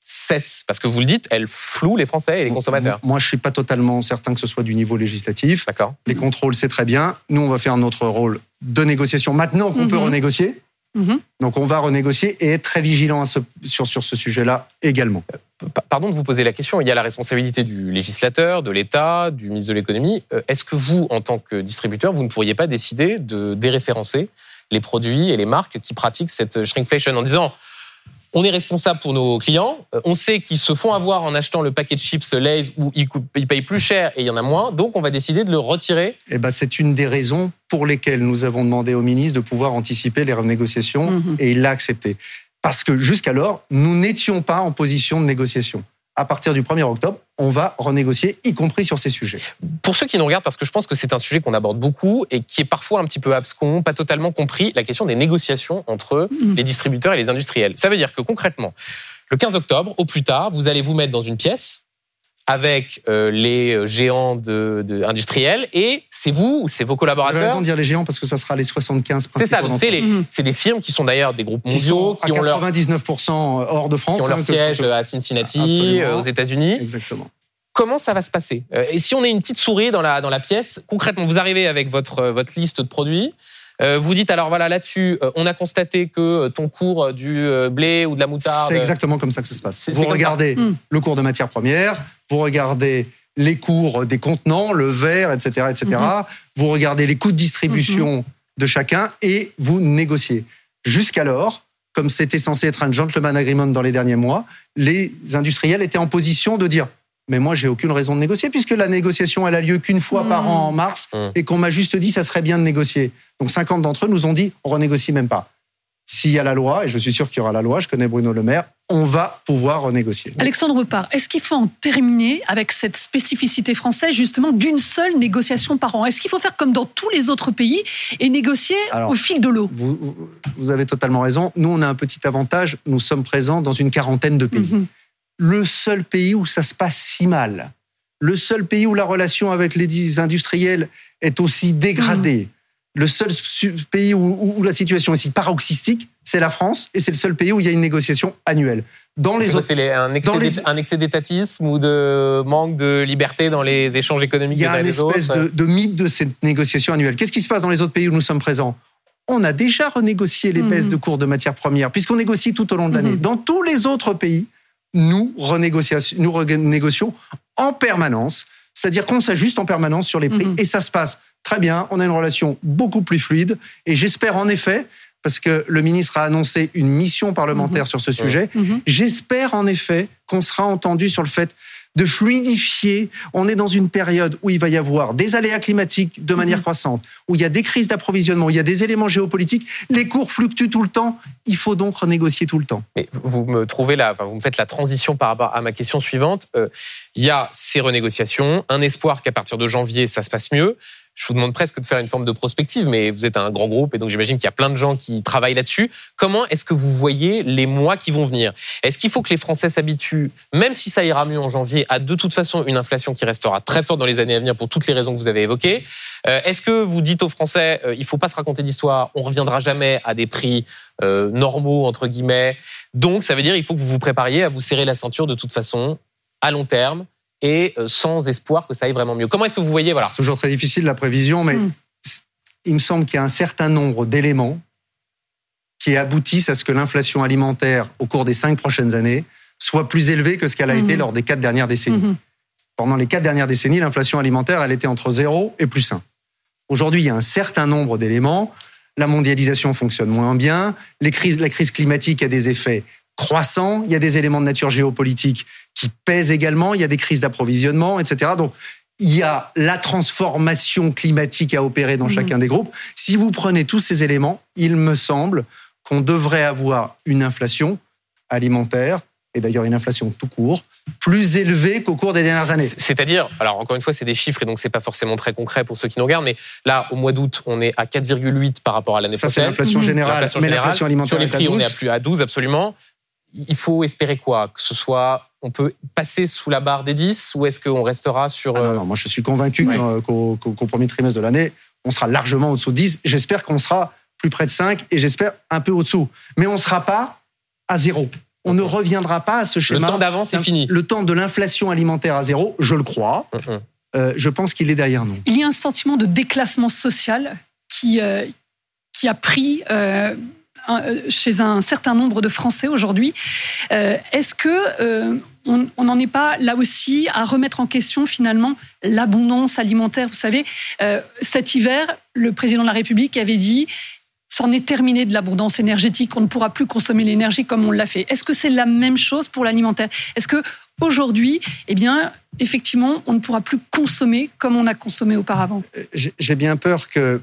[SPEAKER 2] cesse? Parce que vous le dites, elle floue les Français et les consommateurs.
[SPEAKER 6] Moi, je suis pas totalement certain que ce soit du niveau législatif.
[SPEAKER 2] D'accord.
[SPEAKER 6] Les contrôles, c'est très bien. Nous, on va faire notre rôle de négociation maintenant qu'on peut mhm. renégocier. Mhm. Donc on va renégocier et être très vigilant sur, sur ce sujet-là également.
[SPEAKER 2] Euh, pardon de vous poser la question, il y a la responsabilité du législateur, de l'État, du ministre de l'économie. Euh, est-ce que vous, en tant que distributeur, vous ne pourriez pas décider de déréférencer les produits et les marques qui pratiquent cette shrinkflation en disant on est responsable pour nos clients. Euh, on sait qu'ils se font avoir en achetant le paquet de chips Lay's où ils, payent plus cher et il y en a moins. Donc, on va décider de le retirer.
[SPEAKER 6] Eh ben, c'est une des raisons pour lesquelles nous avons demandé au ministre de pouvoir anticiper les renégociations mhm. et il l'a accepté. Parce que jusqu'alors, nous n'étions pas en position de négociation à partir du 1er octobre, on va renégocier, y compris sur ces sujets.
[SPEAKER 2] Pour ceux qui nous regardent, parce que je pense que c'est un sujet qu'on aborde beaucoup et qui est parfois un petit peu abscon, pas totalement compris, la question des négociations entre mm. les distributeurs et les industriels. Ça veut dire que concrètement, le 15 octobre, au plus tard, vous allez vous mettre dans une pièce avec euh, les euh, géants de, de industriels et c'est vous ou c'est vos collaborateurs. J'ai
[SPEAKER 6] raison de dire les géants parce que ça sera les 75
[SPEAKER 2] C'est ça, donc c'est des firmes qui sont d'ailleurs des groupes mondiaux
[SPEAKER 6] qui, ont 99% hors de France,
[SPEAKER 2] qui ont leur hein, siège à Cincinnati, euh, aux États-Unis.
[SPEAKER 6] Exactement.
[SPEAKER 2] Comment ça va se passer? Et si on est une petite souris dans la dans la pièce, concrètement, vous arrivez avec votre votre liste de produits. Vous dites alors voilà là-dessus, on a constaté que ton cours du blé ou de la moutarde.
[SPEAKER 6] C'est exactement comme ça que ça se passe. Vous regardez hmm. le cours de matières premières, vous regardez les cours des contenants, le verre, etc., etc. Mhm. Vous regardez les coûts de distribution mhm. de chacun et vous négociez. Jusqu'alors, comme c'était censé être un gentleman agreement dans les derniers mois, les industriels étaient en position de dire mais moi j'ai aucune raison de négocier puisque la négociation elle a lieu qu'une fois par mhm. an en mars et qu'on m'a juste dit ça serait bien de négocier. Donc 50 d'entre eux nous ont dit on renégocie même pas s'il y a la loi, et je suis sûr qu'il y aura la loi, je connais Bruno Le Maire, on va pouvoir renégocier.
[SPEAKER 3] Alexandre Repart, est-ce qu'il faut en terminer avec cette spécificité française, justement, d'une seule négociation par an? Est-ce qu'il faut faire comme dans tous les autres pays et négocier au fil de l'eau?
[SPEAKER 6] vous, avez totalement raison. Nous, on a un petit avantage, nous sommes présents dans une quarantaine de pays. Mhm. Le seul pays où ça se passe si mal, le seul pays où la relation avec les industriels est aussi dégradée. Mhm le seul pays où, la situation est si paroxystique, c'est la France, et c'est le seul pays où il y a une négociation annuelle.
[SPEAKER 2] Dans les autres, c'est un, excès d'étatisme ou de manque de liberté dans les échanges économiques.
[SPEAKER 6] Il y a une espèce de, mythe de cette négociation annuelle. Qu'est-ce qui se passe dans les autres pays où nous sommes présents? On a déjà renégocié les baisses mmh. de cours de matières premières, puisqu'on négocie tout au long de l'année. Mmh. Dans tous les autres pays, nous, nous renégocions en permanence, c'est-à-dire qu'on s'ajuste en permanence sur les prix, mmh. et ça se passe très bien, on a une relation beaucoup plus fluide et j'espère en effet parce que le ministre a annoncé une mission parlementaire mhm. sur ce sujet. Mhm. J'espère en effet qu'on sera entendu sur le fait de fluidifier. On est dans une période où il va y avoir des aléas climatiques de manière mhm. croissante, où il y a des crises d'approvisionnement, où il y a des éléments géopolitiques. Les cours fluctuent tout le temps. Il faut donc renégocier tout le temps.
[SPEAKER 2] Mais vous me trouvez là, vous me faites la transition par rapport à ma question suivante. Euh, il y a ces renégociations, un espoir qu'à partir de janvier, ça se passe mieux je vous demande presque de faire une forme de prospective, mais vous êtes un grand groupe et donc j'imagine qu'il y a plein de gens qui travaillent là-dessus. Comment est-ce que vous voyez les mois qui vont venir? Est-ce qu'il faut que les Français s'habituent, même si ça ira mieux en janvier, à de toute façon une inflation qui restera très forte dans les années à venir pour toutes les raisons que vous avez évoquées? Euh, Est-ce que vous dites aux Français, euh, il faut pas se raconter d'histoire, on reviendra jamais à des prix euh, normaux entre guillemets? Donc ça veut dire il faut que vous vous prépariez à vous serrer la ceinture de toute façon à long terme et euh, sans espoir que ça aille vraiment mieux. Comment est-ce que vous voyez voilà?
[SPEAKER 6] C'est toujours très difficile la prévision, mais hmm. il me semble qu'il y a un certain nombre d'éléments qui aboutissent à ce que l'inflation alimentaire au cours des cinq prochaines années soit plus élevée que ce qu'elle a été hmm. lors des quatre dernières décennies. Hmm. Pendant les quatre dernières décennies, l'inflation alimentaire, elle était entre 0 et plus 1. Aujourd'hui, il y a un certain nombre d'éléments. La mondialisation fonctionne moins bien. Les crises, la crise climatique a des effets croissants. Il y a des éléments de nature géopolitique qui pèsent également. Il y a des crises d'approvisionnement, etc. Donc, il y a la transformation climatique à opérer dans mmh. chacun des groupes. Si vous prenez tous ces éléments, il me semble qu'on devrait avoir une inflation alimentaire et d'ailleurs une inflation tout court, plus élevée qu'au cours des dernières années.
[SPEAKER 2] C'est-à-dire, alors encore une fois, c'est des chiffres et donc c'est pas forcément très concret pour ceux qui nous regardent, mais là, au mois d'août, on est à 4,8 par rapport à l'année
[SPEAKER 6] passée. Ça, c'est l'inflation générale, mais l'inflation alimentaire.
[SPEAKER 2] Sur les prix, on est à plus à 12, absolument il faut espérer quoi? Que ce soit, on peut passer sous la barre des 10 ou est-ce qu'on restera sur...
[SPEAKER 6] Ah non, euh, non, moi je suis convaincu qu'au premier trimestre de l'année, on sera largement au-dessous de 10. J'espère qu'on sera plus près de 5 et j'espère un peu au-dessous. Mais on ne sera pas à zéro. On ne reviendra pas à ce schéma.
[SPEAKER 2] Le temps d'avant, c'est fini.
[SPEAKER 6] Le temps de l'inflation alimentaire à zéro, je le crois. Mm-hmm. Euh, je pense qu'il est derrière nous.
[SPEAKER 3] Il y a un sentiment de déclassement social qui, euh, qui a pris euh, chez un certain nombre de Français aujourd'hui. Euh, est-ce que euh, on n'en est pas là aussi à remettre en question finalement l'abondance alimentaire? Vous savez, cet hiver, le président de la République avait dit c'en est terminé de l'abondance énergétique, on ne pourra plus consommer l'énergie comme on l'a fait. Est-ce que c'est la même chose pour l'alimentaire? Est-ce que aujourd'hui, eh bien, effectivement, on ne pourra plus consommer comme on a consommé auparavant?
[SPEAKER 6] Euh, J'ai bien peur que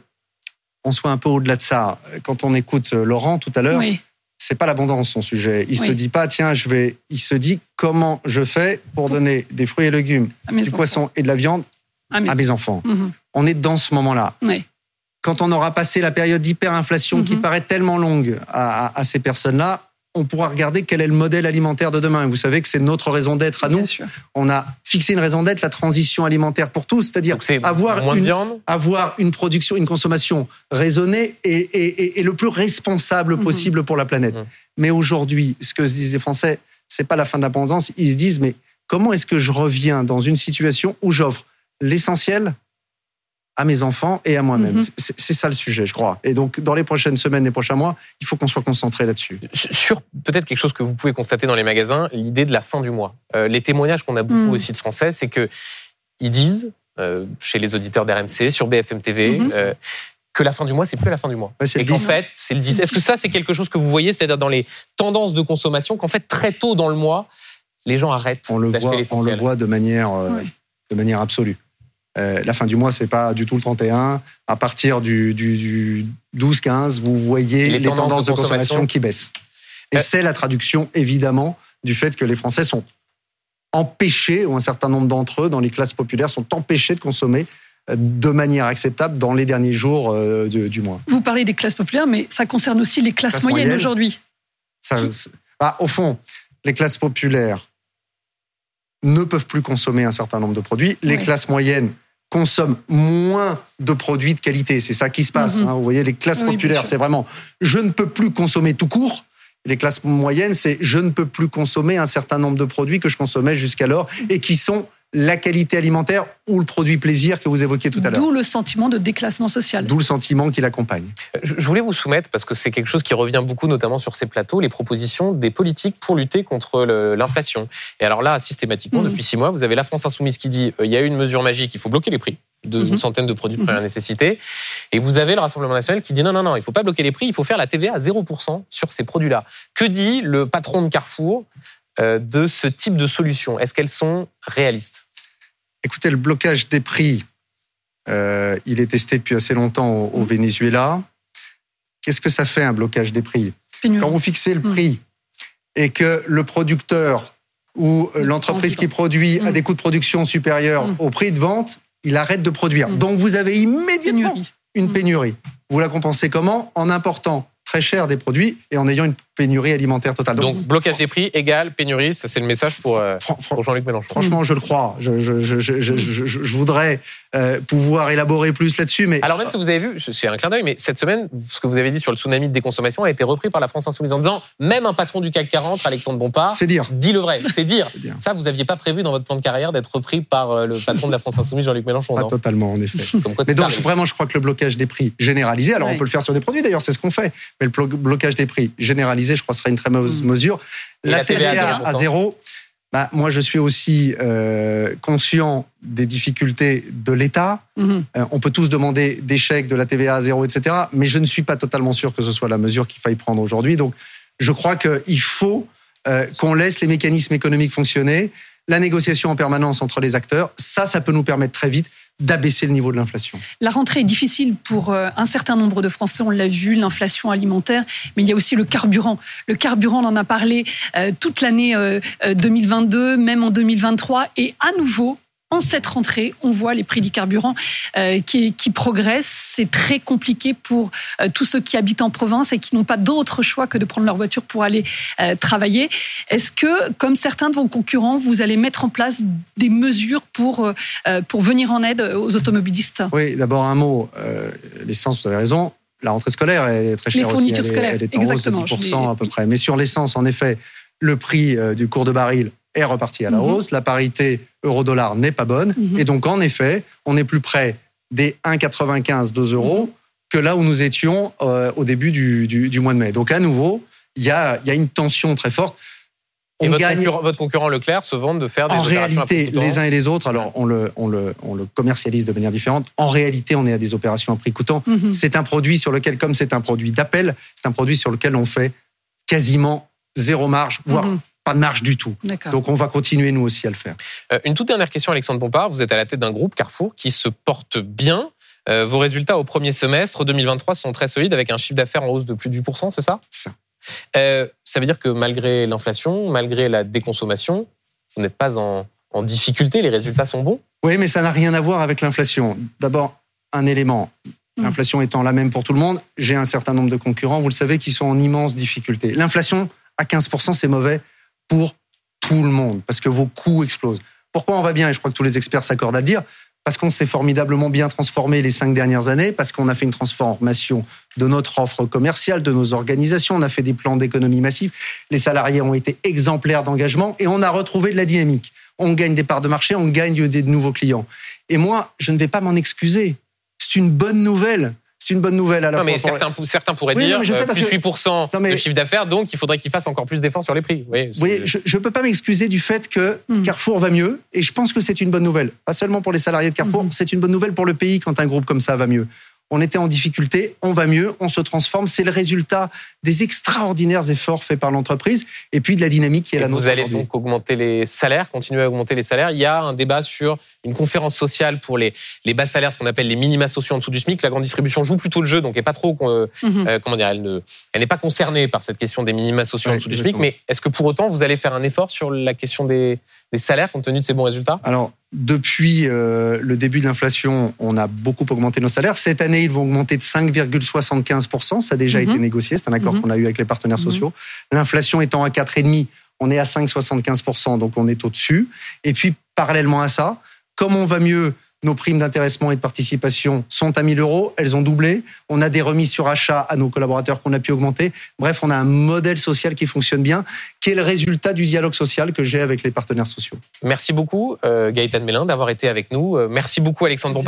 [SPEAKER 6] on soit un peu au-delà de ça. Quand on écoute euh, Laurent tout à l'heure, oui. c'est pas l'abondance son sujet. Il se dit pas tiens, je vais. Il se dit comment je fais pour donner des fruits et légumes, du poisson et de la viande à mes, enfants. Mhm. On est dans ce moment-là. Oui quand on aura passé la période d'hyperinflation qui mhm. paraît tellement longue à, ces personnes-là, on pourra regarder quel est le modèle alimentaire de demain. vous savez que c'est notre raison d'être à nous. On a fixé une raison d'être, la transition alimentaire pour tous, c'est-à-dire avoir une, avoir une production, une consommation raisonnée et, le plus responsable mhm. possible pour la planète. Mhm. Mais aujourd'hui, ce que se disent les Français, c'est pas la fin de l'abondance. Ils se disent, mais comment est-ce que je reviens dans une situation où j'offre l'essentiel à mes enfants et à moi-même. Mhm. C'est ça le sujet, je crois. Et donc, dans les prochaines semaines, les prochains mois, il faut qu'on soit concentré là-dessus.
[SPEAKER 2] Sur peut-être quelque chose que vous pouvez constater dans les magasins, l'idée de la fin du mois. Euh, les témoignages qu'on a beaucoup mhm. aussi de Français, c'est que ils disent, euh, chez les auditeurs d'RMC, sur BFM TV, mhm. euh, que la fin du mois, c'est plus la fin du mois. et qu'en fait, c'est le 10. Est-ce que ça, c'est quelque chose que vous voyez, c'est-à-dire dans les tendances de consommation, qu'en fait, très tôt dans le mois, les gens arrêtent d'acheter l'essentiel
[SPEAKER 6] On le voit de manière, de manière absolue. Euh, la fin du mois, c'est pas du tout le 31. À partir du, du, 12-15, vous voyez les, tendances, de, consommation. qui baissent. Et euh. c'est la traduction, évidemment, du fait que les Français sont empêchés, ou un certain nombre d'entre eux, dans les classes populaires, sont empêchés de consommer euh, de manière acceptable dans les derniers jours du, mois.
[SPEAKER 3] Vous parlez des classes populaires, mais ça concerne aussi les classes, moyennes, aujourd'hui.
[SPEAKER 6] Bah, au fond, les classes populaires ne peuvent plus consommer un certain nombre de produits. Les classes moyennes consomment moins de produits de qualité. C'est ça qui se passe. Mhm. Hein. Vous voyez, les classes populaires, c'est vraiment je ne peux plus consommer tout court. Les classes moyennes, c'est je ne peux plus consommer un certain nombre de produits que je consommais jusqu'alors et qui sont la qualité alimentaire ou le produit plaisir que vous évoquiez tout à l'heure.
[SPEAKER 3] D'où le sentiment de déclassement social.
[SPEAKER 6] D'où le sentiment qui l'accompagne.
[SPEAKER 2] Je voulais vous soumettre, parce que c'est quelque chose qui revient beaucoup, notamment sur ces plateaux, les propositions des politiques pour lutter contre l'inflation. Et alors là, systématiquement, mmh. depuis six mois, vous avez la France insoumise qui dit euh, il y a une mesure magique, il faut bloquer les prix d'une mmh. centaine de produits de première mmh. nécessité. Et vous avez le Rassemblement national qui dit non, non, non, il ne faut pas bloquer les prix, il faut faire la TVA à 0% sur ces produits-là. Que dit le patron de Carrefour euh, de ce type de solutions? Est-ce qu'elles sont réalistes?
[SPEAKER 6] Écoutez, le blocage des prix, euh, il est testé depuis assez longtemps au, mmh. Venezuela. Qu'est-ce que ça fait un blocage des prix Quand vous fixez le mmh. prix et que le producteur ou l'entreprise qui produit a mmh. des coûts de production supérieurs au prix de vente, il arrête de produire. Donc vous avez immédiatement une pénurie. Vous la compensez comment? En important très cher des produits et en ayant une pénurie alimentaire totale.
[SPEAKER 2] Donc, blocage des prix égale pénurie, ça c'est le message pour, euh, Jean-Luc Mélenchon.
[SPEAKER 6] Franchement, je le crois. Je, je, voudrais euh, pouvoir élaborer plus là-dessus. Mais...
[SPEAKER 2] Alors même que vous avez vu, c'est un clin d'œil, mais cette semaine, ce que vous avez dit sur le tsunami de déconsommation a été repris par la France Insoumise en disant même un patron du CAC 40, Alexandre Bompard,
[SPEAKER 6] c'est dire.
[SPEAKER 2] dit le vrai. C'est dire. Ça, vous n'aviez pas prévu dans votre plan de carrière d'être repris par euh, le patron de la France Insoumise, Jean-Luc Mélenchon.
[SPEAKER 6] Pas totalement, en effet. [LAUGHS] mais donc, vraiment, je crois que le blocage des prix généralisé, alors on peut le faire sur des produits d'ailleurs, c'est ce qu'on fait, mais le blocage des prix généralisé, je crois, sera une très mauvaise mm. mesure. la, TVA, à zéro, bah, moi, je suis aussi euh, conscient des difficultés de l'État. Mm-hmm. Euh, on peut tous demander des chèques, de la TVA à zéro, etc. Mais je ne suis pas totalement sûr que ce soit la mesure qu'il faille prendre aujourd'hui. Donc, je crois qu'il faut euh, qu'on laisse les mécanismes économiques fonctionner, la négociation en permanence entre les acteurs. Ça, ça peut nous permettre très vite d'abaisser le niveau de l'inflation.
[SPEAKER 3] La rentrée est difficile pour euh, un certain nombre de Français, on l'a vu, l'inflation alimentaire, mais il y a aussi le carburant. Le carburant, on en a parlé euh, toute l'année 2022, euh, même en 2023, et à nouveau, en cette rentrée, on voit les prix du carburant euh, qui, progressent. C'est très compliqué pour euh, tous ceux qui habitent en province et qui n'ont pas d'autre choix que de prendre leur voiture pour aller euh, travailler. Est-ce que, comme certains de vos concurrents, vous allez mettre en place des mesures pour, pour venir en aide aux automobilistes?
[SPEAKER 6] Oui, d'abord un mot. L'essence, vous avez raison. La rentrée scolaire est très chère.
[SPEAKER 3] Les fournitures scolaires,
[SPEAKER 6] elle est, en exactement. Hausse de 10% à peu près. Mais sur l'essence, en effet, le prix du cours de baril est reparti à la mhm. hausse. La parité euro-dollar n'est pas bonne. Mhm. Et donc, en effet, on est plus près des 1,95, 2 euros que là où nous étions euh, au début du, mois de mai. Donc, à nouveau, il y a, y a une tension très forte.
[SPEAKER 2] et votre, concurrent, votre, concurrent, Leclerc se vante de faire des
[SPEAKER 6] En réalité, les uns et les autres, alors on le, on, le, on le commercialise de manière différente. En réalité, on est à des opérations à prix coûtant. Mhm. C'est un produit sur lequel, comme c'est un produit d'appel, c'est un produit sur lequel on fait quasiment zéro marge, voire. Pas de marge du tout. Donc on va continuer nous aussi à le faire.
[SPEAKER 2] Euh, une toute dernière question, Alexandre Pompard. Vous êtes à la tête d'un groupe Carrefour qui se porte bien. Euh, vos résultats au premier semestre 2023 sont très solides avec un chiffre d'affaires en hausse de plus de 8%, c'est ça
[SPEAKER 6] C'est ça.
[SPEAKER 2] Euh, ça veut dire que malgré l'inflation, malgré la déconsommation, vous n'êtes pas en, difficulté, les résultats sont bons?
[SPEAKER 6] Oui, mais ça n'a rien à voir avec l'inflation. D'abord, un élément. Hmm. L'inflation étant la même pour tout le monde, j'ai un certain nombre de concurrents, vous le savez, qui sont en immense difficulté. L'inflation à 15%, c'est mauvais pour tout le monde, parce que vos coûts explosent. Pourquoi on va bien, et je crois que tous les experts s'accordent à le dire, parce qu'on s'est formidablement bien transformé les cinq dernières années, parce qu'on a fait une transformation de notre offre commerciale, de nos organisations, on a fait des plans d'économie massive, les salariés ont été exemplaires d'engagement et on a retrouvé de la dynamique. On gagne des parts de marché, on gagne des nouveaux clients. Et moi, je ne vais pas m'en excuser. C'est une bonne nouvelle c'est une bonne nouvelle à la
[SPEAKER 2] non, Mais certains, certains pourraient dire je sais, euh, plus 8% de chiffre d'affaires, donc il faudrait qu'ils fassent encore plus d'efforts sur les prix.
[SPEAKER 6] Oui, je ne peux pas m'excuser du fait que hmm. Carrefour va mieux, et je pense que c'est une bonne nouvelle. Pas seulement pour les salariés de Carrefour, hmm. c'est une bonne nouvelle pour le pays quand un groupe comme ça va mieux on était en difficulté, on va mieux, on se transforme. C'est le résultat des extraordinaires efforts faits par l'entreprise et puis de la dynamique qui est la nôtre.
[SPEAKER 2] Vous allez donc augmenter les salaires, continuer à augmenter les salaires. Il y a un débat sur une conférence sociale pour les, les bas salaires, ce qu'on appelle les minima sociaux en dessous du SMIC. La grande distribution joue plutôt le jeu, donc elle pas trop, euh, mhm. euh, comment dire, elle ne, elle n'est pas concernée par cette question des minima sociaux en dessous du SMIC. Mais est-ce que pour autant vous allez faire un effort sur la question des, des salaires compte tenu de ces bons résultats?
[SPEAKER 6] Alors depuis euh, le début de l'inflation, on a beaucoup augmenté nos salaires. Cette année, ils vont augmenter de 5,75%. Ça a déjà mhm. été négocié. C'est un accord mhm. qu'on a eu avec les partenaires mhm. sociaux. L'inflation étant à 4,5%, on est à 5,75%, donc on est au-dessus. Et puis, parallèlement à ça, comme on va mieux nos primes d'intéressement et de participation sont à 1000 euros. Elles ont doublé. On a des remises sur achat à nos collaborateurs qu'on a pu augmenter. Bref, on a un modèle social qui fonctionne bien, qui est le résultat du dialogue social que j'ai avec les partenaires sociaux.
[SPEAKER 2] Merci beaucoup, euh, Gaëtan Mélin, d'avoir été avec nous. Euh, merci beaucoup, Alexandre Bompard.